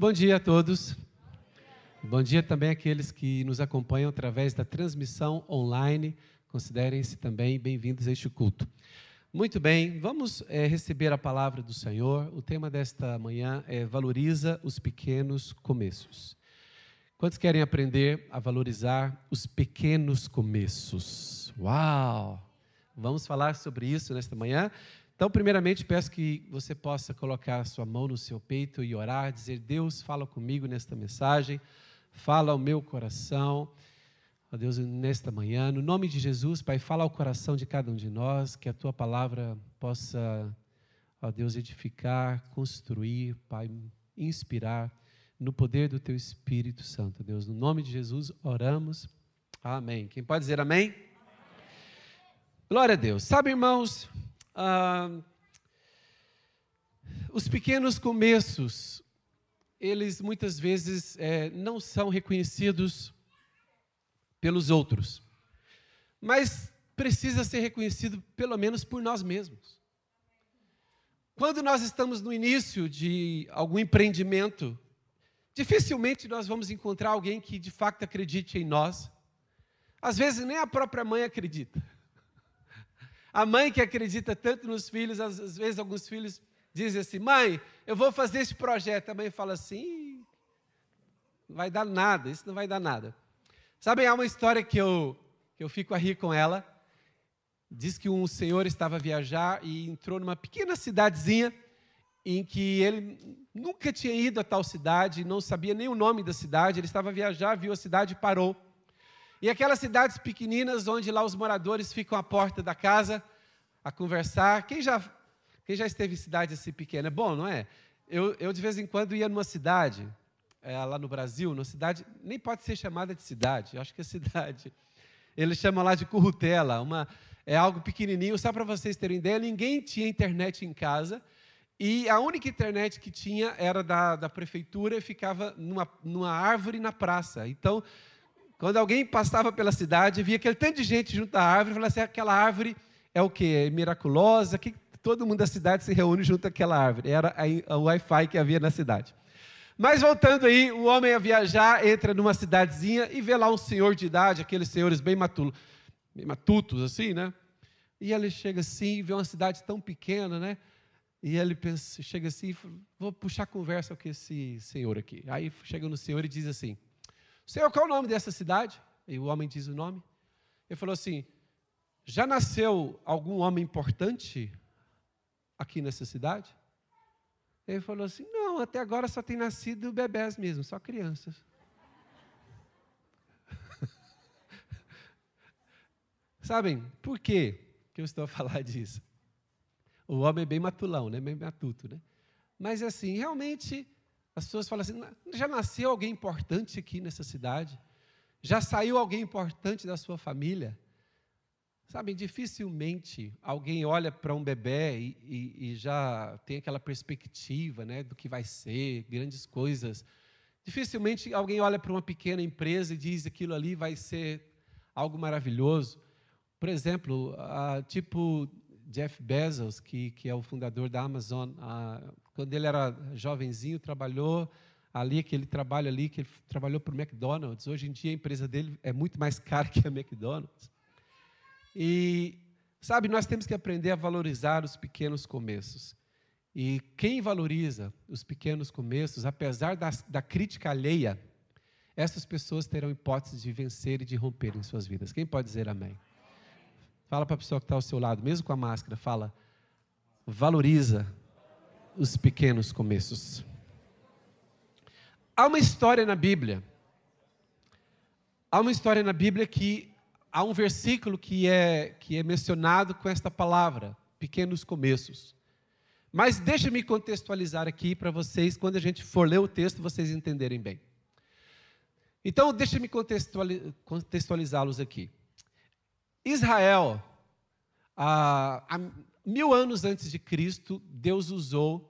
Bom dia a todos. Bom dia também àqueles que nos acompanham através da transmissão online. Considerem-se também bem-vindos a este culto. Muito bem, vamos é, receber a palavra do Senhor. O tema desta manhã é Valoriza os pequenos começos. Quantos querem aprender a valorizar os pequenos começos? Uau! Vamos falar sobre isso nesta manhã. Então, primeiramente, peço que você possa colocar a sua mão no seu peito e orar, dizer: Deus, fala comigo nesta mensagem, fala ao meu coração. Ó Deus, nesta manhã, no nome de Jesus, Pai, fala ao coração de cada um de nós, que a tua palavra possa, ó Deus, edificar, construir, Pai, inspirar, no poder do teu Espírito Santo, Deus. No nome de Jesus, oramos. Amém. Quem pode dizer amém? amém. Glória a Deus. Sabe, irmãos, ah, os pequenos começos, eles muitas vezes é, não são reconhecidos pelos outros, mas precisa ser reconhecido pelo menos por nós mesmos. Quando nós estamos no início de algum empreendimento, dificilmente nós vamos encontrar alguém que de fato acredite em nós. Às vezes nem a própria mãe acredita. A mãe que acredita tanto nos filhos, às vezes alguns filhos dizem assim: mãe, eu vou fazer esse projeto. A mãe fala assim: não vai dar nada, isso não vai dar nada. Sabem, há uma história que eu, que eu fico a rir com ela. Diz que um senhor estava a viajar e entrou numa pequena cidadezinha em que ele nunca tinha ido a tal cidade, não sabia nem o nome da cidade. Ele estava a viajar, viu a cidade e parou. E aquelas cidades pequeninas, onde lá os moradores ficam à porta da casa a conversar. Quem já, quem já esteve em cidade assim pequena? Bom, não é? Eu, eu de vez em quando ia numa cidade, é, lá no Brasil, numa cidade, nem pode ser chamada de cidade, eu acho que é cidade. Eles chamam lá de currutela, uma, é algo pequenininho. Só para vocês terem ideia, ninguém tinha internet em casa. E a única internet que tinha era da, da prefeitura e ficava numa, numa árvore na praça. Então, quando alguém passava pela cidade, via aquele tanto de gente junto à árvore, falava assim: aquela árvore é o quê? É miraculosa? Que todo mundo da cidade se reúne junto àquela árvore. Era o Wi-Fi que havia na cidade. Mas voltando aí, o homem a viajar, entra numa cidadezinha e vê lá um senhor de idade, aqueles senhores bem, matulo, bem matutos, assim, né? E ele chega assim, vê uma cidade tão pequena, né? E ele pensa, chega assim, vou puxar conversa com esse senhor aqui. Aí chega no senhor e diz assim: Senhor, qual é o nome dessa cidade? E o homem diz o nome. Ele falou assim: Já nasceu algum homem importante aqui nessa cidade? Ele falou assim: Não, até agora só tem nascido bebés mesmo, só crianças. Sabem por quê que eu estou a falar disso? O homem é bem matulão, né? bem matuto, né? Mas assim, realmente as pessoas falam assim: já nasceu alguém importante aqui nessa cidade? Já saiu alguém importante da sua família? Sabem, dificilmente alguém olha para um bebê e, e, e, já tem aquela perspectiva né, do que vai ser, grandes coisas. Dificilmente alguém olha para uma pequena empresa e diz aquilo ali vai ser algo maravilhoso. Por exemplo, a, tipo Jeff Bezos, que, que é o fundador da Amazon, a, quando ele era jovenzinho, trabalhou ali, aquele trabalho ali, que ele trabalhou para o McDonald's. Hoje em dia a empresa dele é muito mais cara que a McDonald's. E, sabe, nós temos que aprender a valorizar os pequenos começos. E quem valoriza os pequenos começos, apesar da, da crítica alheia, essas pessoas terão hipótese de vencer e de romper em suas vidas. Quem pode dizer amém? Fala para a pessoa que está ao seu lado, mesmo com a máscara, fala, valoriza os pequenos começos. Há uma história na Bíblia, há uma história na Bíblia que há um versículo que é, que é mencionado com esta palavra, pequenos começos. Mas deixa-me contextualizar aqui para vocês, quando a gente for ler o texto, vocês entenderem bem. Então, deixa-me contextualizá-los aqui. Israel, há, há mil anos antes de Cristo, Deus usou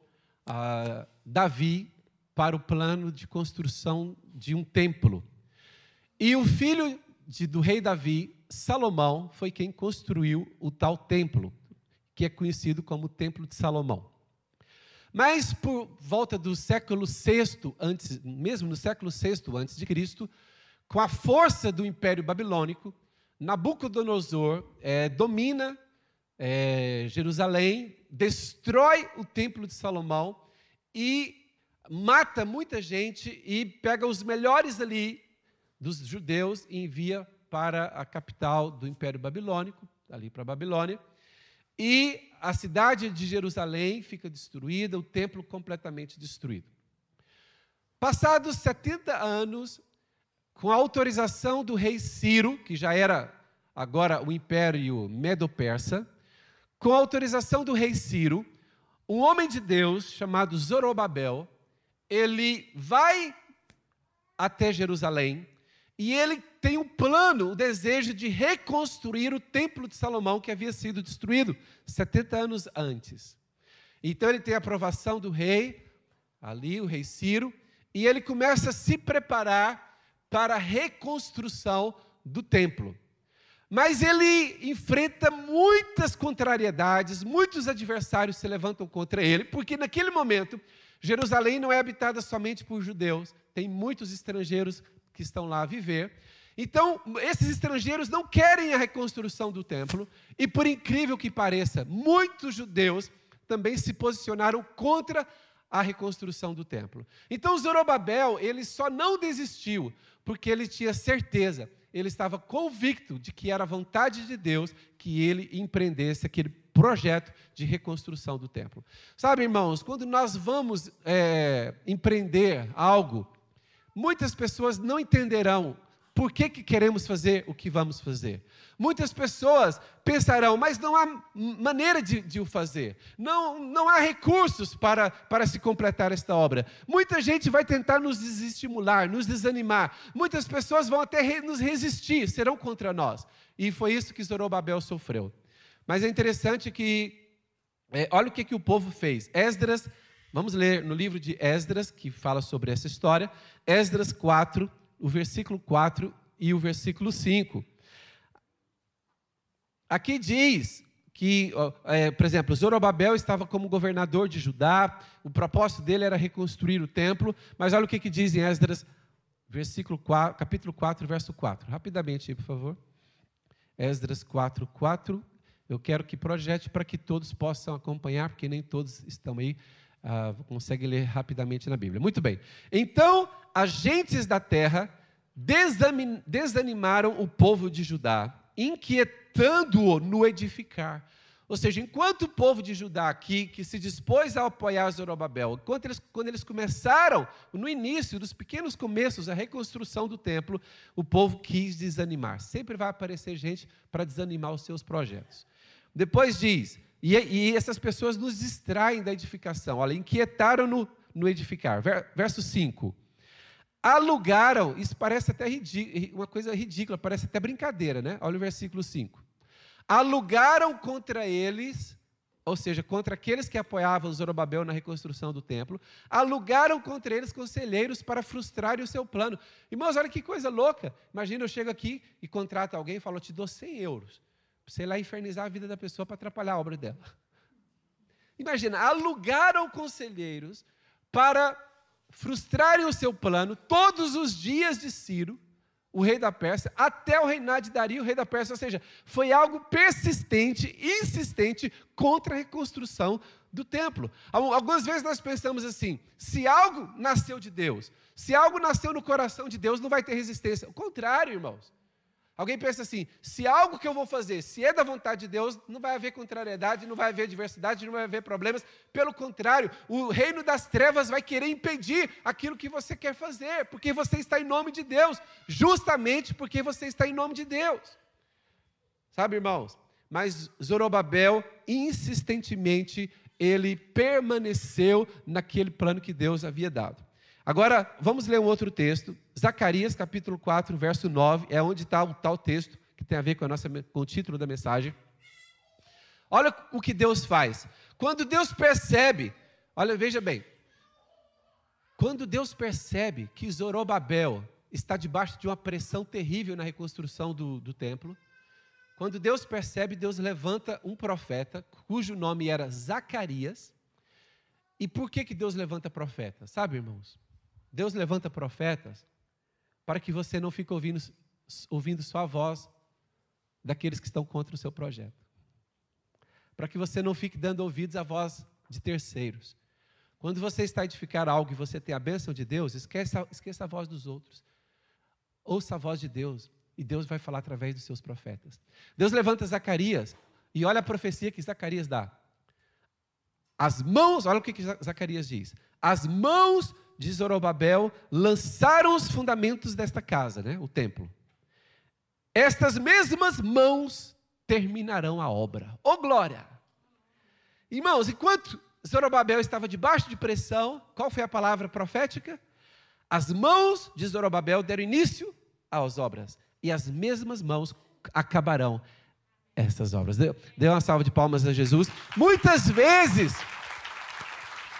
ah, Davi para o plano de construção de um templo. E o filho de, do rei Davi, Salomão, foi quem construiu o tal templo, que é conhecido como Templo de Salomão. Mas por volta do século VI antes, mesmo no século VI antes de Cristo, com a força do Império Babilônico, Nabucodonosor é, domina é, Jerusalém, destrói o Templo de Salomão e mata muita gente e pega os melhores ali dos judeus e envia para a capital do Império Babilônico, ali para a Babilônia. E a cidade de Jerusalém fica destruída, o templo completamente destruído. Passados 70 anos, com a autorização do rei Ciro, que já era agora o Império Medo-Persa, com a autorização do rei Ciro, um homem de Deus chamado Zorobabel, ele vai até Jerusalém e ele tem um plano, o um desejo de reconstruir o templo de Salomão que havia sido destruído 70 anos antes. Então ele tem a aprovação do rei, ali o rei Ciro, e ele começa a se preparar para a reconstrução do templo. Mas ele enfrenta muitas contrariedades, muitos adversários se levantam contra ele, porque naquele momento Jerusalém não é habitada somente por judeus, tem muitos estrangeiros que estão lá a viver. Então, esses estrangeiros não querem a reconstrução do templo, e por incrível que pareça, muitos judeus também se posicionaram contra a reconstrução do templo. Então, Zorobabel, ele só não desistiu porque ele tinha certeza ele estava convicto de que era vontade de Deus que ele empreendesse aquele projeto de reconstrução do templo. Sabe, irmãos, quando nós vamos é, empreender algo, muitas pessoas não entenderão por que, que queremos fazer o que vamos fazer. Muitas pessoas pensarão, mas não há maneira de, de, o fazer, não, não há recursos para, para se completar esta obra. Muita gente vai tentar nos desestimular, nos desanimar, muitas pessoas vão até re, nos resistir, serão contra nós. E foi isso que Zorobabel sofreu. Mas é interessante que, é, olha o que, que o povo fez. Esdras, vamos ler no livro de Esdras, que fala sobre essa história, Esdras 4, o versículo 4 e o versículo 5. Aqui diz que, é, por exemplo, Zorobabel estava como governador de Judá, o propósito dele era reconstruir o templo, mas olha o que, que diz em Esdras, versículo 4, capítulo 4, verso 4. Rapidamente por favor. Esdras 4, 4. Eu quero que projete para que todos possam acompanhar, porque nem todos estão aí, ah, conseguem ler rapidamente na Bíblia. Muito bem. Então, agentes da terra desanimaram o povo de Judá, inquietando-o no edificar. Ou seja, enquanto o povo de Judá aqui, que se dispôs a apoiar Zorobabel, enquanto eles, quando eles começaram, no início dos pequenos começos, a reconstrução do templo, o povo quis desanimar. Sempre vai aparecer gente para desanimar os seus projetos. Depois diz, e, e essas pessoas nos distraem da edificação. Olha, inquietaram no, no edificar. Verso 5 alugaram, isso parece até uma coisa ridícula, parece até brincadeira, né? Olha o versículo 5. Alugaram contra eles, ou seja, contra aqueles que apoiavam Zorobabel na reconstrução do templo, alugaram contra eles conselheiros para frustrarem o seu plano. Irmãos, olha que coisa louca. Imagina, eu chego aqui e contrato alguém e falo, te dou 100 euros. Você ir lá infernizar a vida da pessoa para atrapalhar a obra dela. Imagina, alugaram conselheiros para frustrarem o seu plano todos os dias de Ciro, o rei da Pérsia, até o reinado de Dario, o rei da Pérsia. Ou seja, foi algo persistente, insistente contra a reconstrução do templo. Algumas vezes nós pensamos assim: se algo nasceu de Deus, se algo nasceu no coração de Deus, não vai ter resistência. O contrário, irmãos. Alguém pensa assim: se algo que eu vou fazer, se é da vontade de Deus, não vai haver contrariedade, não vai haver diversidade, não vai haver problemas. Pelo contrário, o reino das trevas vai querer impedir aquilo que você quer fazer, porque você está em nome de Deus, justamente porque você está em nome de Deus. Sabe, irmãos? Mas Zorobabel, insistentemente, ele permaneceu naquele plano que Deus havia dado. Agora, vamos ler um outro texto. Zacarias, capítulo 4, verso 9, é onde está o tal texto, que tem a ver com, a nossa, com o título da mensagem. Olha o que Deus faz. Quando Deus percebe, olha, veja bem. Quando Deus percebe que Zorobabel está debaixo de uma pressão terrível na reconstrução do, do templo, quando Deus percebe, Deus levanta um profeta, cujo nome era Zacarias, E por que, que Deus levanta profetas? Sabe, irmãos? Deus levanta profetas para que você não fique ouvindo, ouvindo só a voz daqueles que estão contra o seu projeto. Para que você não fique dando ouvidos à voz de terceiros. Quando você está a edificar algo e você tem a bênção de Deus, esqueça, esqueça a voz dos outros. Ouça a voz de Deus e Deus vai falar através dos seus profetas. Deus levanta Zacarias e olha a profecia que Zacarias dá. As mãos, olha o que Zacarias diz. As mãos de Zorobabel lançaram os fundamentos desta casa, né, o templo. Estas mesmas mãos terminarão a obra. Ô oh, glória! Irmãos, enquanto Zorobabel estava debaixo de pressão, qual foi a palavra profética? As mãos de Zorobabel deram início às obras, e as mesmas mãos acabarão essas obras. Dê uma salva de palmas a Jesus. Muitas vezes,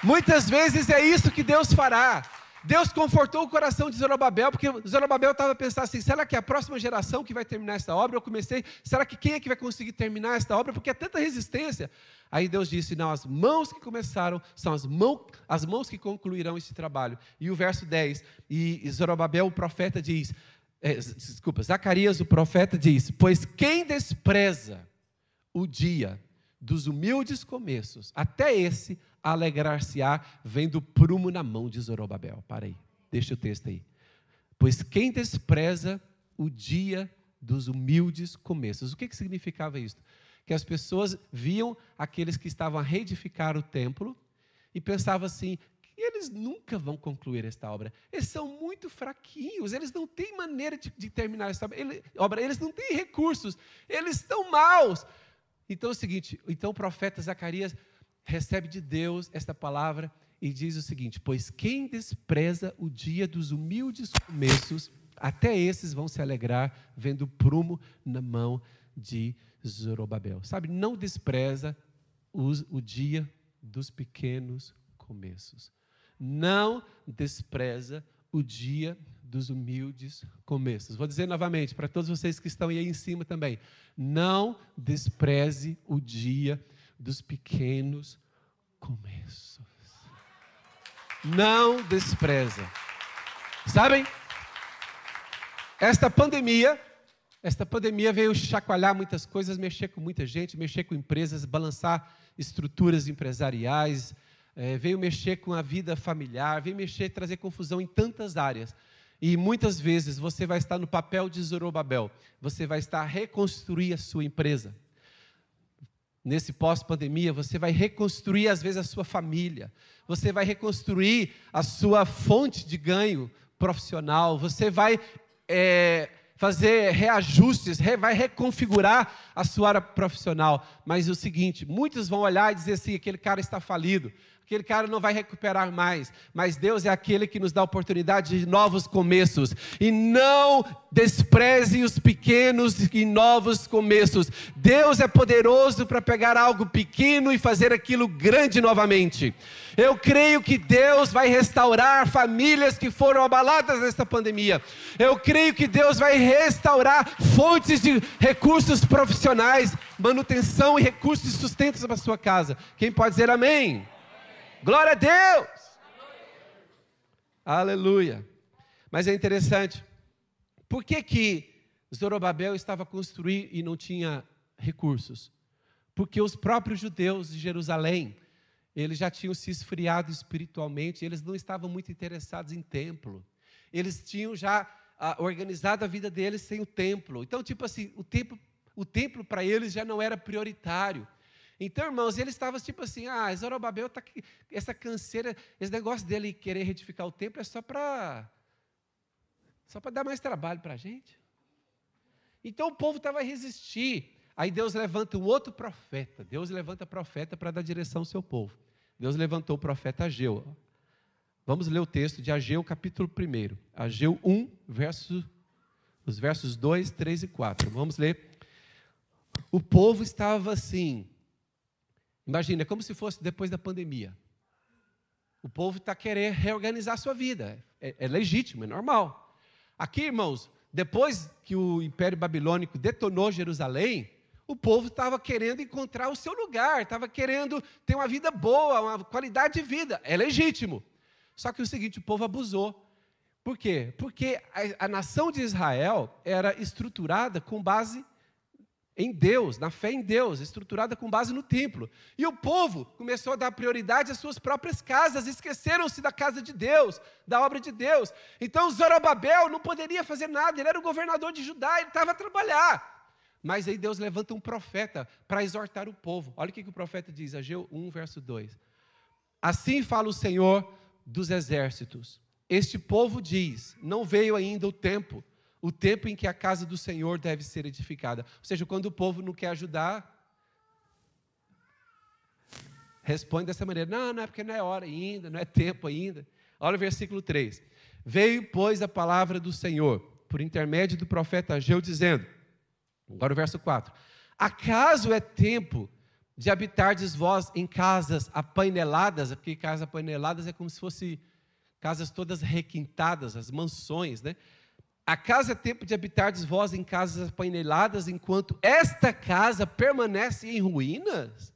muitas vezes é isso que Deus fará. Deus confortou o coração de Zorobabel, porque Zorobabel estava pensando assim: será que é a próxima geração que vai terminar essa obra? Eu comecei, será que quem é que vai conseguir terminar esta obra? Porque é tanta resistência. Aí Deus disse: não, as mãos que começaram são as, mão, as mãos que concluirão esse trabalho. E o verso 10, e Zorobabel, o profeta, diz: é, desculpa, Zacarias, o profeta, diz: Pois quem despreza o dia dos humildes começos, até esse alegrar-se-á, vendo prumo na mão de Zorobabel. Para aí, deixa o texto aí. Pois quem despreza o dia dos humildes começos. O que, que significava isso? Que as pessoas viam aqueles que estavam a reedificar o templo e pensavam assim: eles nunca vão concluir esta obra. Eles são muito fraquinhos, eles não têm maneira de, de terminar esta obra, eles não têm recursos, eles estão maus. Então é o seguinte: então o profeta Zacarias recebe de Deus esta palavra e diz o seguinte: Pois quem despreza o dia dos humildes começos, até esses vão se alegrar vendo o prumo na mão de Zorobabel. Sabe, não despreza o dia dos pequenos começos não despreza o dia dos humildes começos. Vou dizer novamente para todos vocês que estão aí em cima também: não despreze o dia dos pequenos começos. Não despreza. Sabem? Esta pandemia, esta pandemia veio chacoalhar muitas coisas, mexer com muita gente, mexer com empresas, balançar estruturas empresariais, é, veio mexer com a vida familiar, veio mexer, trazer confusão em tantas áreas. E muitas vezes você vai estar no papel de Zorobabel, você vai estar a reconstruir a sua empresa. Nesse pós-pandemia, você vai reconstruir, às vezes, a sua família, você vai reconstruir a sua fonte de ganho profissional, você vai é, fazer reajustes, vai reconfigurar a sua área profissional. Mas é o seguinte: muitos vão olhar e dizer assim: aquele cara está falido, aquele cara não vai recuperar mais, mas Deus é aquele que nos dá oportunidade de novos começos. E não despreze os pequenos e novos começos. Deus é poderoso para pegar algo pequeno e fazer aquilo grande novamente. Eu creio que Deus vai restaurar famílias que foram abaladas nesta pandemia. Eu creio que Deus vai restaurar fontes de recursos profissionais, manutenção e recursos de sustento para a sua casa. Quem pode dizer amém? Glória a Deus! Aleluia! Mas é interessante, por que que Zorobabel estava a construir e não tinha recursos? Porque os próprios judeus de Jerusalém, eles já tinham se esfriado espiritualmente, eles não estavam muito interessados em templo. Eles tinham já ah, organizado a vida deles sem o templo. Então, tipo assim, o templo, o templo para eles já não era prioritário. Então, irmãos, ele estava tipo assim: ah, Zorobabel está aqui, essa canseira, esse negócio dele querer retificar o templo é só para só para dar mais trabalho para a gente. Então o povo estava a resistir. Aí Deus levanta um outro profeta. Deus levanta profeta para dar direção ao seu povo. Deus levantou o profeta Ageu. Vamos ler o texto de Ageu, capítulo 1. Ageu 1, verso, os versos 2, 3 e 4. Vamos ler. O povo estava assim, Imagina, é como se fosse depois da pandemia. O povo está querendo reorganizar a sua vida. É, é, legítimo, é normal. Aqui, irmãos, depois que o Império Babilônico detonou Jerusalém, O povo estava querendo encontrar o seu lugar, estava querendo ter uma vida boa, uma qualidade de vida. É legítimo. Só que o seguinte, o povo abusou. Por quê? Porque a, a nação de Israel era estruturada com base em Deus, na fé em Deus, estruturada com base no templo. E o povo começou a dar prioridade às suas próprias casas, esqueceram-se da casa de Deus, da obra de Deus. Então Zorobabel não poderia fazer nada, ele era o governador de Judá, ele estava a trabalhar. Mas aí Deus levanta um profeta para exortar o povo. Olha o que, que o profeta diz, Ageu 1, verso 2. Assim fala o Senhor dos exércitos. Este povo diz: não veio ainda o tempo o tempo em que a casa do Senhor deve ser edificada. Ou seja, quando o povo não quer ajudar, responde dessa maneira: não, não é porque não é hora ainda, não é tempo ainda. Olha o versículo 3. Veio, pois, a palavra do Senhor, por intermédio do profeta Ageu, dizendo: agora o verso 4: Acaso é tempo de habitardes vós em casas apaineladas? Porque casas apaineladas é como se fosse casas todas requintadas, as mansões, né? A casa é tempo de habitardes vós em casas paineladas, enquanto esta casa permanece em ruínas?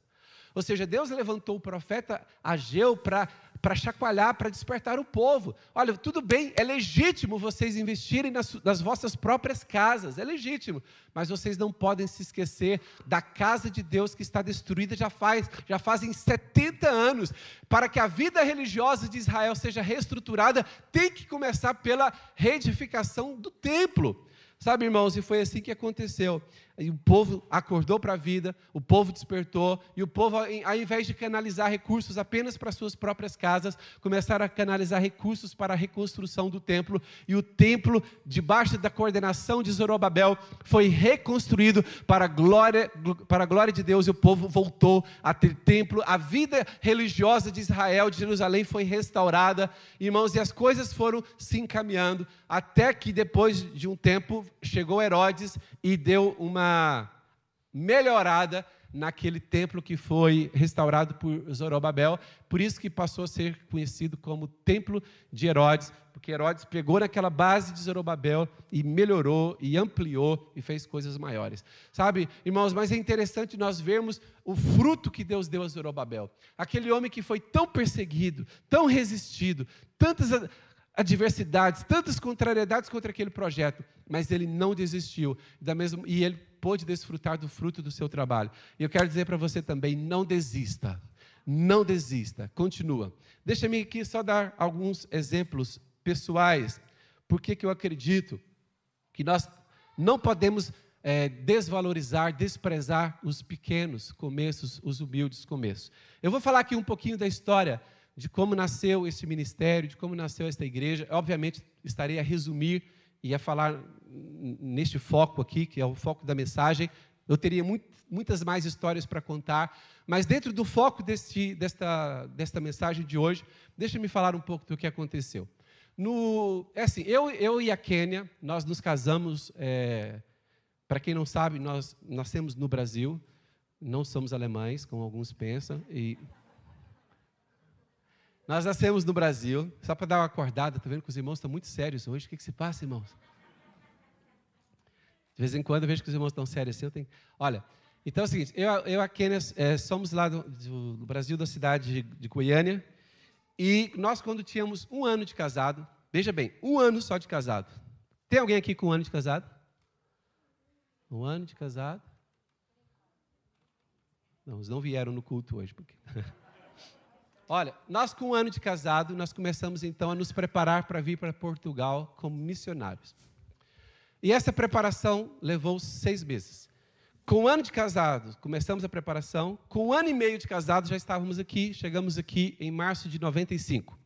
Ou seja, Deus levantou o profeta Ageu para chacoalhar, para despertar o povo. Olha, tudo bem, é legítimo vocês investirem nas, nas, vossas próprias casas, é legítimo, mas vocês não podem se esquecer da casa de Deus que está destruída já faz, já fazem 70 anos. Para que a vida religiosa de Israel seja reestruturada, tem que começar pela reedificação do templo. Sabe, irmãos, e foi assim que aconteceu. E o povo acordou para a vida, o povo despertou, e o povo, ao invés de canalizar recursos apenas para suas próprias casas, começaram a canalizar recursos para a reconstrução do templo, e o templo, debaixo da coordenação de Zorobabel, foi reconstruído para a glória, para a glória de Deus, e o povo voltou a ter templo, a vida religiosa de Israel, de Jerusalém, foi restaurada, irmãos, e as coisas foram se encaminhando, até que depois de um tempo chegou Herodes e deu uma melhorada naquele templo que foi restaurado por Zorobabel, por isso que passou a ser conhecido como Templo de Herodes, porque Herodes pegou naquela base de Zorobabel e melhorou e ampliou e fez coisas maiores. Sabe, irmãos, mas é interessante nós vermos o fruto que Deus deu a Zorobabel. Aquele homem que foi tão perseguido, tão resistido, tantas adversidades, tantas contrariedades contra aquele projeto, mas ele não desistiu da mesma, e ele pôde desfrutar do fruto do seu trabalho. E eu quero dizer para você também: não desista, não desista, continua. Deixa-me aqui só dar alguns exemplos pessoais, porque que eu acredito que nós não podemos é, desvalorizar, desprezar os pequenos começos, os humildes começos. Eu vou falar aqui um pouquinho da história de como nasceu esse ministério, de como nasceu esta igreja. Obviamente, estarei a resumir e a falar neste foco aqui, que é o foco da mensagem. Eu teria muito, muitas mais histórias para contar, mas dentro do foco deste, desta, desta mensagem de hoje, deixa-me falar um pouco do que aconteceu. No, é assim, eu, eu e a Quênia, nós nos casamos, é, para quem não sabe, nós nascemos no Brasil, não somos alemães, como alguns pensam, e nós nascemos no Brasil, só para dar uma acordada, estou vendo que os irmãos estão muito sérios hoje. O que, que se passa, irmãos? De vez em quando eu vejo que os irmãos estão sérios assim. Eu tenho... Olha, então é o seguinte: eu, eu a Kênia é, somos lá do, do, Brasil, da cidade de, de Goiânia, e nós, quando tínhamos um ano de casado, veja bem, um ano só de casado. Tem alguém aqui com um ano de casado? Um ano de casado? Não, eles não vieram no culto hoje. Porque... Olha, nós com um ano de casado, nós começamos então a nos preparar para vir para Portugal como missionários. E essa preparação levou seis meses. Com um ano de casado, começamos a preparação. Com um ano e meio de casado, já estávamos aqui. Chegamos aqui em março de 95.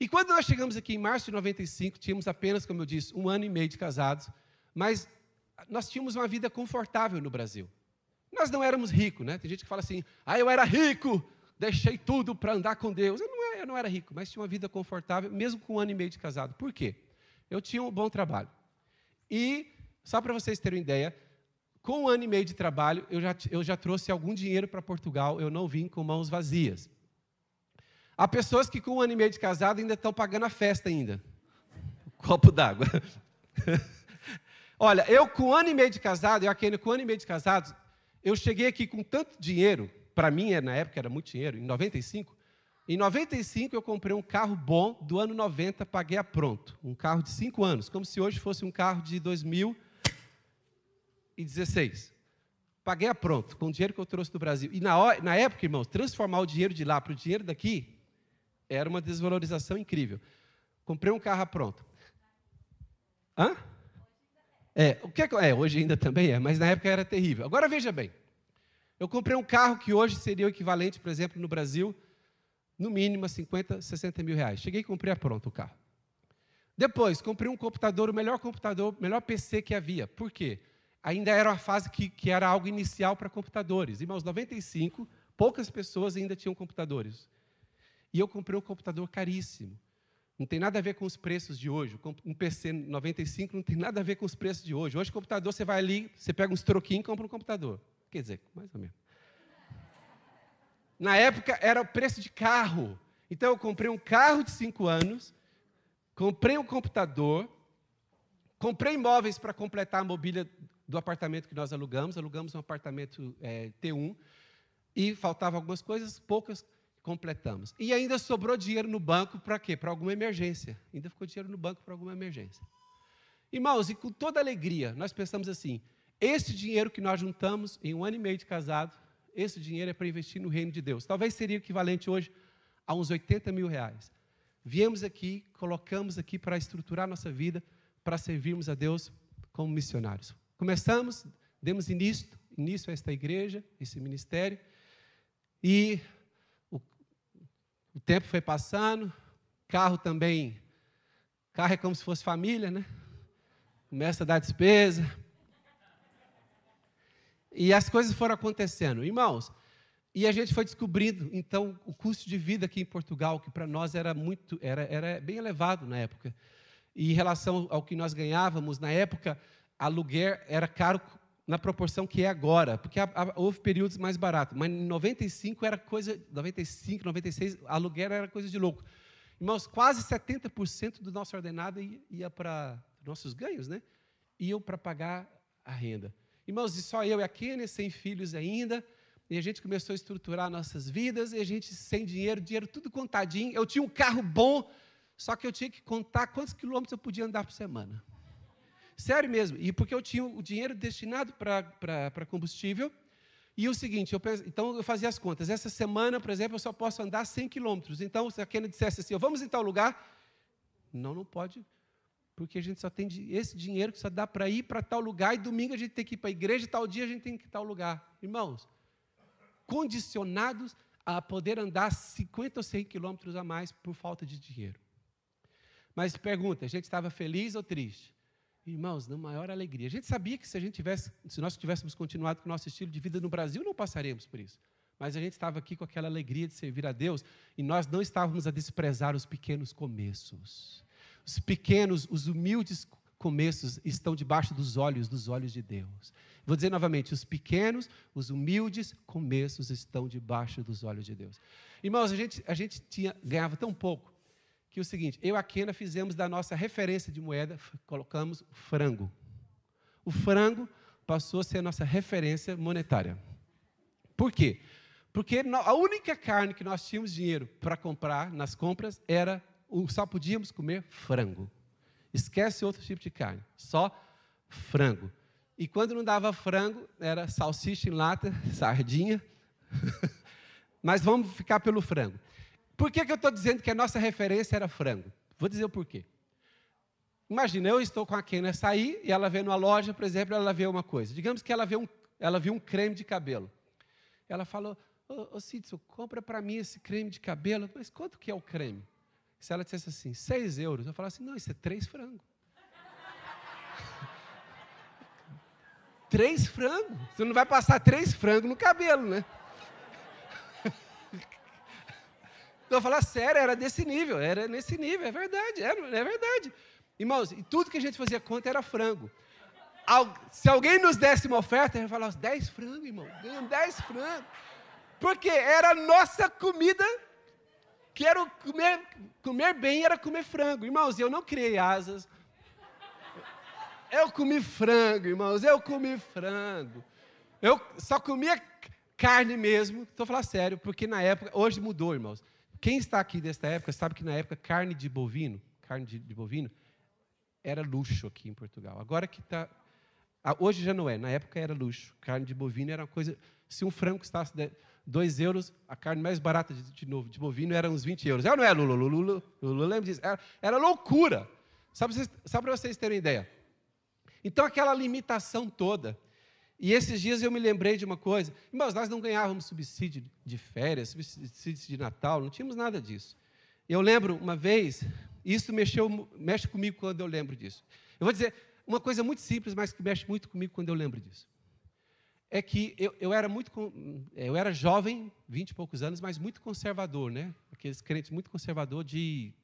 E quando nós chegamos aqui em março de 95, tínhamos apenas, como eu disse, um ano e meio de casados. Mas nós tínhamos uma vida confortável no Brasil. Nós não éramos ricos, né? Tem gente que fala assim, ah, eu era rico, deixei tudo para andar com Deus. Eu não, eu não era rico, mas tinha uma vida confortável, mesmo com um ano e meio de casado. Por quê? Eu tinha um bom trabalho. E, só para vocês terem uma ideia, com um ano e meio de trabalho, eu já, eu já trouxe algum dinheiro para Portugal, eu não vim com mãos vazias. Há pessoas que com um ano e meio de casado ainda estão pagando a festa ainda. Copo d'água. Olha, eu com um ano e meio de casado, eu aqui com um ano e meio de casado, eu cheguei aqui com tanto dinheiro, para mim na época era muito dinheiro, em 95. Em 95 eu comprei um carro bom do ano 90, paguei a pronto. Um carro de 5 anos, como se hoje fosse um carro de 2016. Paguei a pronto, com o dinheiro que eu trouxe do Brasil. E na, na época, irmãos, transformar o dinheiro de lá para o dinheiro daqui era uma desvalorização incrível. Comprei um carro a pronto. Hã? É, o que é, é, hoje ainda também é, mas na época era terrível. Agora veja bem, eu comprei um carro que hoje seria o equivalente, por exemplo, no Brasil, no mínimo a 50, 60 mil reais. Cheguei e comprei a pronto o carro. Depois, comprei um computador, o melhor computador, o melhor PC que havia. Por quê? Ainda era uma fase que, que era algo inicial para computadores. Irmãos, 95, poucas pessoas ainda tinham computadores. E eu comprei um computador caríssimo. Não tem nada a ver com os preços de hoje. Um PC 95 não tem nada a ver com os preços de hoje. Hoje, computador, você vai ali, você pega uns troquinhos e compra um computador. Quer dizer, mais ou menos. Na época, era o preço de carro. Então, eu comprei um carro de cinco anos, comprei um computador, comprei imóveis para completar a mobília do apartamento que nós alugamos. Alugamos um apartamento é, T1 e faltavam algumas coisas, poucas completamos. E ainda sobrou dinheiro no banco para quê? Para alguma emergência. Ainda ficou dinheiro no banco para alguma emergência. Irmãos, e com toda alegria, nós pensamos assim: esse dinheiro que nós juntamos em um ano e meio de casado, esse dinheiro é para investir no reino de Deus. Talvez seria equivalente hoje a uns 80 mil reais. Viemos aqui, colocamos aqui para estruturar nossa vida, para servirmos a Deus como missionários. Começamos, demos início, início a esta igreja, esse ministério, e o tempo foi passando, carro também, carro é como se fosse família, né? Começa a dar despesa. E as coisas foram acontecendo. Irmãos, e a gente foi descobrindo, então, o custo de vida aqui em Portugal, que para nós era muito, era, era bem elevado na época. E em relação ao que nós ganhávamos, na época, aluguer era caro na proporção que é agora, porque houve períodos mais baratos, mas em 95 era coisa, 95, 96, aluguel era coisa de louco. Irmãos, quase 70% do nosso ordenado ia, ia para nossos ganhos, né? Iam para pagar a renda. Irmãos, e só eu e a Kênia, sem filhos ainda, e a gente começou a estruturar nossas vidas, e a gente sem dinheiro, dinheiro tudo contadinho. Eu tinha um carro bom, só que eu tinha que contar quantos quilômetros eu podia andar por semana. Sério mesmo. E porque eu tinha o dinheiro destinado para combustível. E o seguinte, eu, então eu fazia as contas. Essa semana, por exemplo, eu só posso andar 100 quilômetros. Então, se a Kena dissesse assim, vamos em tal lugar, não, não pode, porque a gente só tem esse dinheiro que só dá para ir para tal lugar, e domingo a gente tem que ir para a igreja, e tal dia a gente tem que ir para tal lugar. Irmãos, condicionados a poder andar 50 ou 100 quilômetros a mais por falta de dinheiro. Mas pergunta, a gente estava feliz ou triste? Irmãos, na maior alegria. A gente sabia que se a gente tivesse, se nós tivéssemos continuado com o nosso estilo de vida no Brasil, não passaríamos por isso. Mas a gente estava aqui com aquela alegria de servir a Deus e nós não estávamos a desprezar os pequenos começos. Os pequenos, os humildes começos estão debaixo dos olhos, dos olhos de Deus. Vou dizer novamente: os pequenos, os humildes começos estão debaixo dos olhos de Deus. Irmãos, a gente, a gente tinha, ganhava tão pouco que é o seguinte, eu e a Kena fizemos da nossa referência de moeda, colocamos frango. O frango passou a ser a nossa referência monetária. Por quê? Porque a única carne que nós tínhamos dinheiro para comprar nas compras era, só podíamos comer frango. Esquece outro tipo de carne, só frango. E quando não dava frango, era salsicha em lata, sardinha. Mas vamos ficar pelo frango. Por que, que eu estou dizendo que a nossa referência era frango? Vou dizer o porquê. Imagina, eu estou com a Kena sair e ela vê numa loja, por exemplo, ela vê uma coisa. Digamos que ela, vê um, ela viu um creme de cabelo. Ela falou, ô, ô compra para mim esse creme de cabelo. Mas quanto que é o creme? Se ela dissesse assim, seis euros, eu falasse, não, isso é três frangos. três frangos? Você não vai passar três frangos no cabelo, né? Estou falando sério, era desse nível, era nesse nível, é verdade, é, é verdade. Irmãos, e tudo que a gente fazia conta era frango. Se alguém nos desse uma oferta, a gente falava, 10 frangos, irmão, ganhamos 10 frangos. Porque era a nossa comida, que era comer, comer bem, era comer frango. Irmãos, eu não criei asas. Eu comi frango, irmãos, eu comi frango. Eu só comia carne mesmo, estou falando sério, porque na época, hoje mudou, irmãos. Quem está aqui desta época sabe que na época carne de bovino, carne de, de bovino, era luxo aqui em Portugal. Agora que está. Hoje já não é, na época era luxo. Carne de bovino era uma coisa. Se um frango custasse 2 euros, a carne mais barata de, de novo, de bovino era uns 20 euros. É ou não é, Lula? Lula, Lula lembra disso? Era, era loucura. Sabe, para vocês terem ideia. Então, aquela limitação toda. E esses dias eu me lembrei de uma coisa. Irmãos, nós não ganhávamos subsídio de férias, subsídio de Natal, não tínhamos nada disso. Eu lembro uma vez, isso mexeu, mexe comigo quando eu lembro disso. Eu vou dizer uma coisa muito simples, mas que mexe muito comigo quando eu lembro disso. É que eu, eu era muito, eu era jovem, vinte e poucos anos, mas muito conservador, né? Aqueles crentes muito conservador de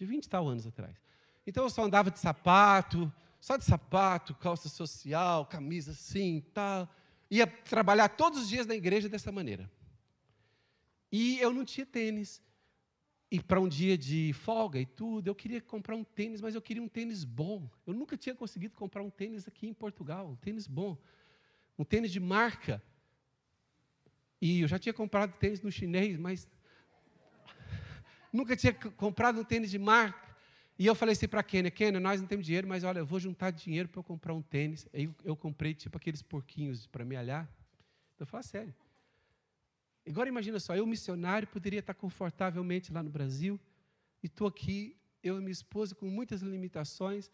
de 20 e tal anos atrás. Então eu só andava de sapato, só de sapato, calça social, camisa assim, tal. Ia trabalhar todos os dias na igreja dessa maneira. E eu não tinha tênis. E para um dia de folga e tudo, eu queria comprar um tênis, mas eu queria um tênis bom. Eu nunca tinha conseguido comprar um tênis aqui em Portugal, um tênis bom. Um tênis de marca. E eu já tinha comprado tênis no chinês, mas nunca tinha comprado um tênis de marca. E eu falei assim para a Kênia, nós não temos dinheiro, mas olha, eu vou juntar dinheiro para eu comprar um tênis. Aí eu, eu comprei tipo aqueles porquinhos para me alhar. Eu falei, sério. Agora imagina só, eu missionário poderia estar confortavelmente lá no Brasil e estou aqui, eu e minha esposa com muitas limitações.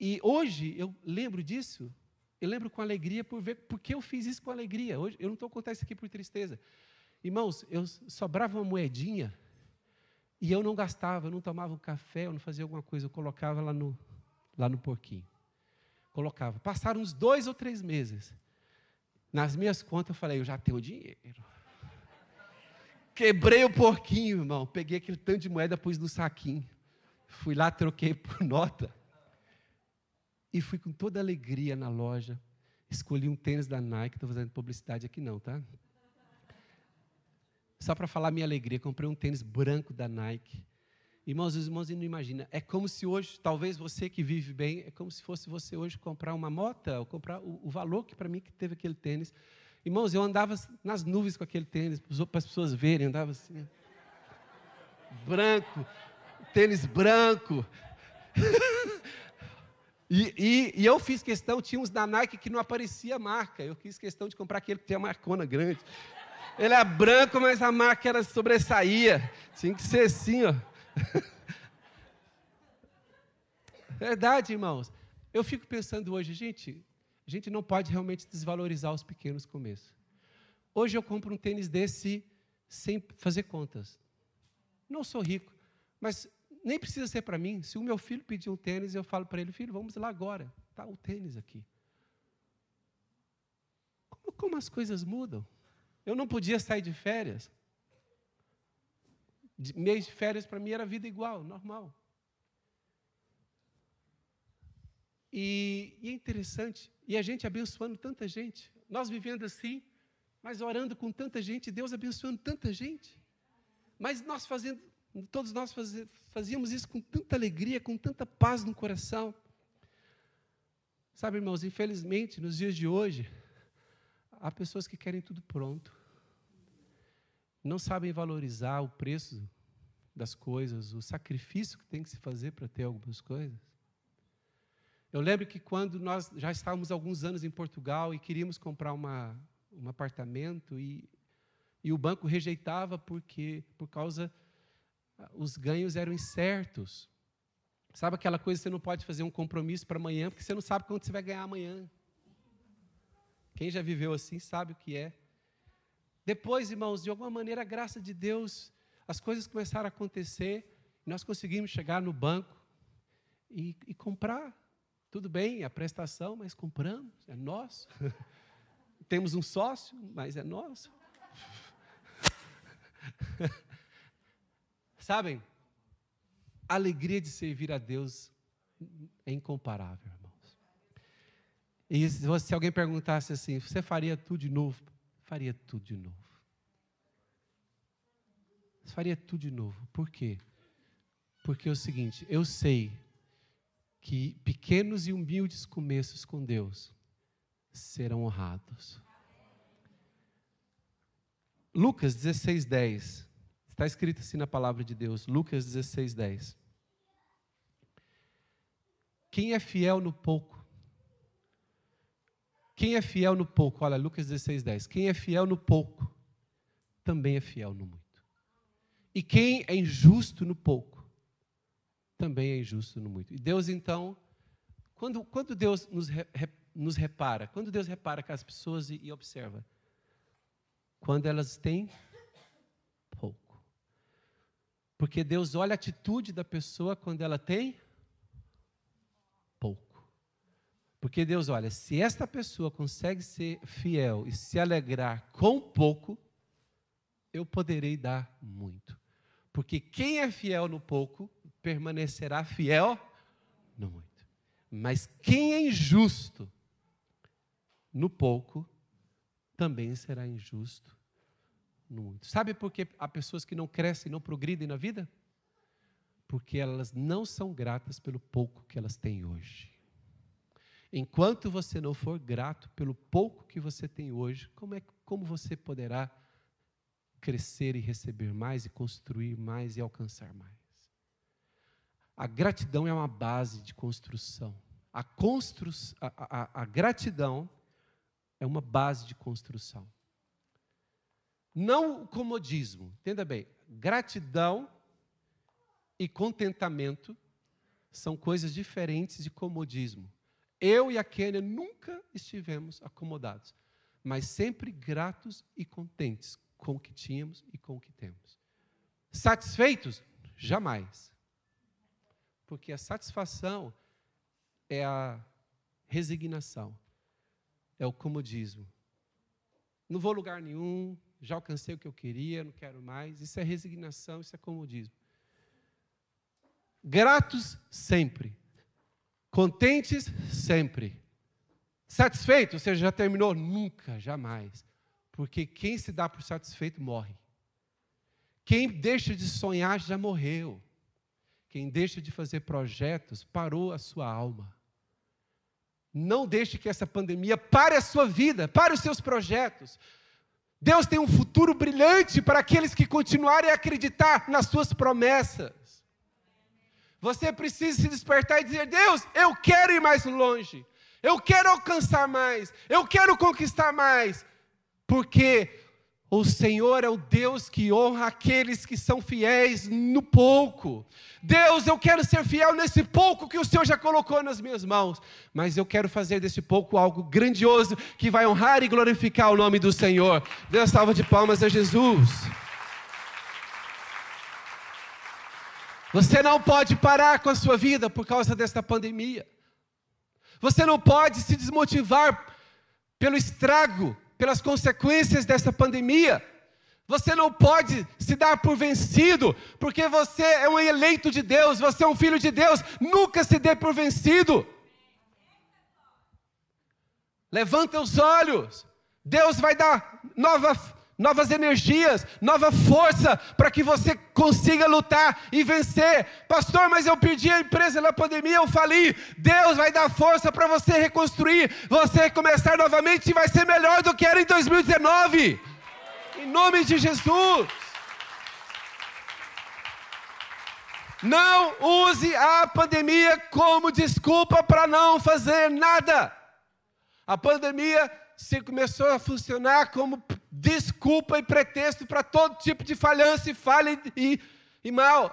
E hoje eu lembro disso, eu lembro com alegria por ver porque eu fiz isso com alegria. Hoje eu não estou contando isso aqui por tristeza. Irmãos, eu sobrava uma moedinha e eu não gastava, eu não tomava um café, eu não fazia alguma coisa, eu colocava lá no, lá no porquinho. Colocava. Passaram uns dois ou três meses. Nas minhas contas eu falei, eu já tenho dinheiro. Quebrei o porquinho, irmão. Peguei aquele tanto de moeda, pus no saquinho. Fui lá, troquei por nota. E fui com toda alegria na loja. Escolhi um tênis da Nike, estou fazendo publicidade aqui não, tá? Só para falar minha alegria, comprei um tênis branco da Nike. Irmãos, os irmãos não imaginam. É como se hoje, talvez você que vive bem, é como se fosse você hoje comprar uma moto, ou comprar o, o valor que para mim que teve aquele tênis. Irmãos, eu andava nas nuvens com aquele tênis, para as pessoas verem, andava assim. Branco, tênis branco. e, e, e, eu fiz questão, tinha uns da Nike que não aparecia a marca. Eu fiz questão de comprar aquele que tinha a marcona grande. Ele é branco, mas a marca era sobressaía. Tinha que ser assim, ó. Verdade, irmãos. Eu fico pensando hoje, gente, a gente não pode realmente desvalorizar os pequenos começos. Hoje eu compro um tênis desse sem fazer contas. Não sou rico, mas nem precisa ser para mim. Se o meu filho pedir um tênis, eu falo para ele, filho, vamos lá agora. Está o tênis aqui. Como, como as coisas mudam? Eu não podia sair de férias. De, mês de férias para mim era vida igual, normal. E, e, é interessante, e a gente abençoando tanta gente, nós vivendo assim, mas orando com tanta gente, Deus abençoando tanta gente. Mas nós fazendo, todos nós fazíamos isso com tanta alegria, com tanta paz no coração. Sabe, irmãos, infelizmente, nos dias de hoje, há pessoas que querem tudo pronto não sabem valorizar o preço das coisas, o sacrifício que tem que se fazer para ter algumas coisas. Eu lembro que quando nós já estávamos alguns anos em Portugal e queríamos comprar uma, um apartamento e, e o banco rejeitava porque por causa os ganhos eram incertos. Sabe aquela coisa você não pode fazer um compromisso para amanhã porque você não sabe quanto você vai ganhar amanhã. Quem já viveu assim sabe o que é. Depois, irmãos, de alguma maneira, a graça de Deus, as coisas começaram a acontecer, nós conseguimos chegar no banco e, e comprar. Tudo bem, a prestação, mas compramos, é nosso. Temos um sócio, mas é nosso. Sabem, a alegria de servir a Deus é incomparável, irmãos. E se alguém perguntasse assim, você faria tudo de novo? faria tudo de novo. Faria tudo de novo. Por quê? Porque é o seguinte, eu sei que pequenos e humildes começos com Deus serão honrados. Lucas 16, 10. Está escrito assim na palavra de Deus, Lucas 16, 10. Quem é fiel no pouco? Quem é fiel no pouco? Olha, Lucas 16, 10. Quem é fiel no pouco, também é fiel no muito. E quem é injusto no pouco, também é injusto no muito. E Deus, então, quando, quando Deus nos, re, nos repara, quando Deus repara com as pessoas e, e observa, quando elas têm. Porque Deus olha a atitude da pessoa quando ela tem pouco. Porque Deus olha, se esta pessoa consegue ser fiel e se alegrar com pouco, eu poderei dar muito. Porque quem é fiel no pouco, permanecerá fiel no muito. Mas quem é injusto no pouco, também será injusto muito. Sabe por que há pessoas que não crescem, não progridem na vida? Porque elas não são gratas pelo pouco que elas têm hoje. Enquanto você não for grato pelo pouco que você tem hoje, como, é, como você poderá crescer e receber mais, e construir mais e alcançar mais? A gratidão é uma base de construção. A, constru a, a, a gratidão é uma base de construção. Não o comodismo, entenda bem. Gratidão e contentamento são coisas diferentes de comodismo. Eu e a Kênia nunca estivemos acomodados, mas sempre gratos e contentes com o que tínhamos e com o que temos. Satisfeitos? Jamais. Porque a satisfação é a resignação, é o comodismo. Não vou lugar nenhum, já alcancei o que eu queria, não quero mais. Isso é resignação, isso é comodismo. Gratos sempre. Contentes sempre. Satisfeitos? Você já terminou? Nunca, jamais. Porque quem se dá por satisfeito morre. Quem deixa de sonhar já morreu. Quem deixa de fazer projetos parou a sua alma. Não deixe que essa pandemia pare a sua vida, pare os seus projetos. Deus tem um futuro brilhante para aqueles que continuarem a acreditar nas suas promessas. Você precisa se despertar e dizer: Deus, eu quero ir mais longe, eu quero alcançar mais, eu quero conquistar mais, porque o Senhor é o Deus que honra aqueles que são fiéis no pouco. Deus, eu quero ser fiel nesse pouco que o Senhor já colocou nas minhas mãos, mas eu quero fazer desse pouco algo grandioso que vai honrar e glorificar o nome do Senhor. Deus, salva de palmas a Jesus. Você não pode parar com a sua vida por causa desta pandemia. Você não pode se desmotivar pelo estrago pelas consequências dessa pandemia. Você não pode se dar por vencido, porque você é um eleito de Deus, você é um filho de Deus. Nunca se dê por vencido. Levanta os olhos. Deus vai dar nova novas energias, nova força para que você consiga lutar e vencer. Pastor, mas eu perdi a empresa na pandemia, eu falei, Deus vai dar força para você reconstruir, você começar novamente e vai ser melhor do que era em 2019. Em nome de Jesus. Não use a pandemia como desculpa para não fazer nada. A pandemia se começou a funcionar como desculpa e pretexto para todo tipo de falhança e falha e, e, mal.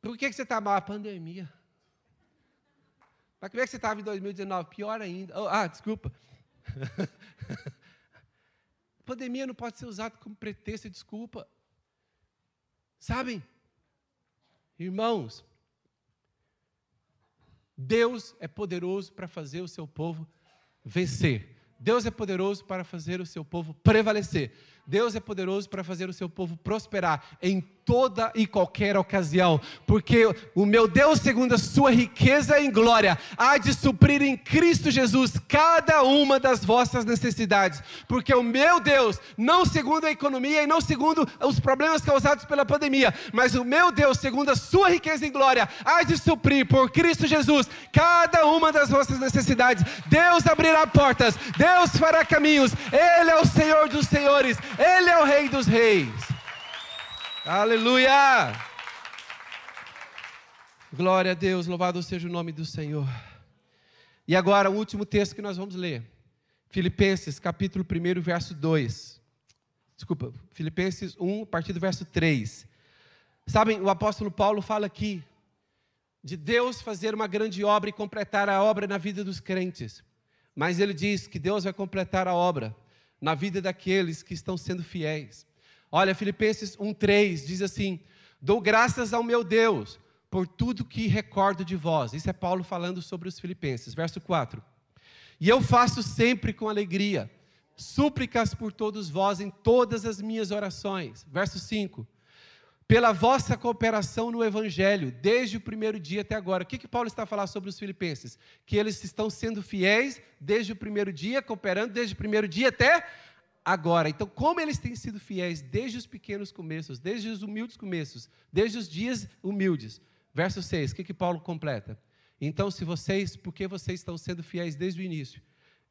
Por que, que você está mal? A pandemia. Mas como é que você estava em 2019? Pior ainda. Oh, ah, desculpa. a pandemia não pode ser usada como pretexto e desculpa. Sabem? Irmãos, Deus é poderoso para fazer o seu povo vencer. Deus é poderoso para fazer o seu povo prevalecer. Deus é poderoso para fazer o seu povo prosperar em toda e qualquer ocasião, porque o meu Deus, segundo a sua riqueza em glória, há de suprir em Cristo Jesus cada uma das vossas necessidades, porque o meu Deus, não segundo a economia e não segundo os problemas causados pela pandemia, mas o meu Deus, segundo a sua riqueza em glória, há de suprir por Cristo Jesus cada uma das vossas necessidades. Deus abrirá portas, Deus fará caminhos, Ele é o Senhor dos senhores, Ele é o Rei dos reis. Aleluia! Glória a Deus, louvado seja o nome do Senhor. E agora, o último texto que nós vamos ler. Filipenses, capítulo 1, verso 2. Desculpa, Filipenses 1, a partir do verso 3. Sabem, o apóstolo Paulo fala aqui de Deus fazer uma grande obra e completar a obra na vida dos crentes. Mas ele diz que Deus vai completar a obra na vida daqueles que estão sendo fiéis. Olha, Filipenses 1:3 diz assim: "Dou graças ao meu Deus por tudo que recordo de vós". Isso é Paulo falando sobre os filipenses. Verso 4. "E eu faço sempre com alegria súplicas por todos vós em todas as minhas orações". Verso 5. Pela vossa cooperação no Evangelho, desde o primeiro dia até agora. O que, que Paulo está a falar sobre os filipenses? Que eles estão sendo fiéis desde o primeiro dia, cooperando desde o primeiro dia até agora. Então, como eles têm sido fiéis desde os pequenos começos, desde os humildes começos, desde os dias humildes. Verso 6, o que, que Paulo completa? Então, se vocês, porque vocês estão sendo fiéis desde o início,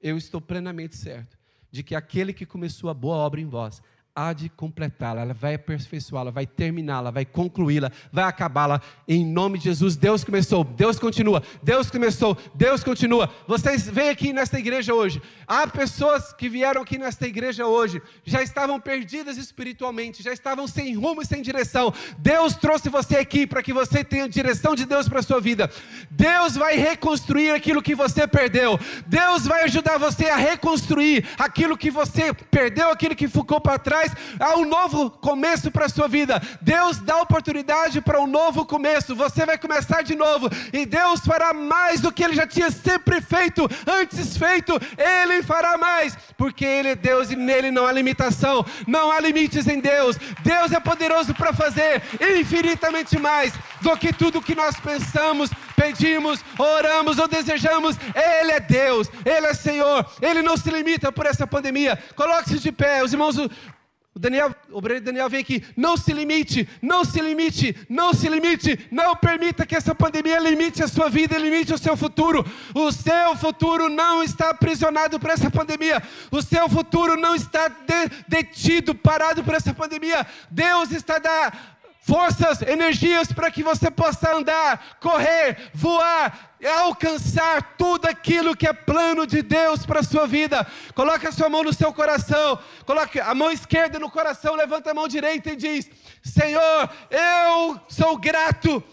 eu estou plenamente certo de que aquele que começou a boa obra em vós há de completá-la, ela vai aperfeiçoá-la, vai terminá-la, vai concluí-la, vai acabá-la, em nome de Jesus. Deus começou, Deus continua, Deus começou, Deus continua. Vocês vêm aqui nesta igreja hoje, há pessoas que vieram aqui nesta igreja hoje, já estavam perdidas espiritualmente, já estavam sem rumo e sem direção. Deus trouxe você aqui para que você tenha direção de Deus para a sua vida. Deus vai reconstruir aquilo que você perdeu, Deus vai ajudar você a reconstruir aquilo que você perdeu, aquilo que ficou para trás há um novo começo para a sua vida. Deus dá oportunidade para um novo começo. Você vai começar de novo e Deus fará mais do que ele já tinha sempre feito, antes feito. Ele fará mais, porque ele é Deus e nele não há limitação, não há limites em Deus. Deus é poderoso para fazer infinitamente mais do que tudo que nós pensamos, pedimos, oramos ou desejamos. Ele é Deus, Ele é Senhor, Ele não se limita por essa pandemia. Coloque-se de pé, os irmãos o Daniel, o Daniel vem aqui, não se limite, não se limite, não se limite, não permita que essa pandemia limite a sua vida, limite o seu futuro. O seu futuro não está aprisionado por essa pandemia. O seu futuro não está de, detido, parado por essa pandemia. Deus está da forças, energias para que você possa andar, correr, voar, alcançar tudo aquilo que é plano de Deus para a sua vida. Coloque a sua mão no seu coração, coloque a mão esquerda no coração, levanta a mão direita e diz: Senhor, eu sou grato.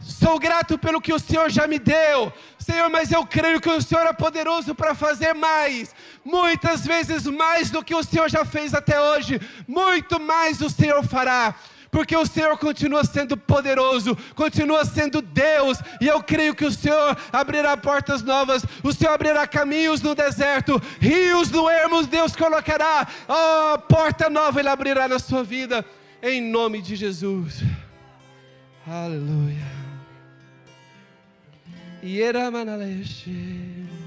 Sou grato pelo que o Senhor já me deu, Senhor, mas eu creio que o Senhor é poderoso para fazer mais, muitas vezes mais do que o Senhor já fez até hoje, muito mais o Senhor fará porque o Senhor continua sendo poderoso, continua sendo Deus, e eu creio que o Senhor abrirá portas novas, o Senhor abrirá caminhos no deserto, rios no ermos, Deus colocará, oh, porta nova Ele abrirá na sua vida, em nome de Jesus. Aleluia. Ieramanaleixe.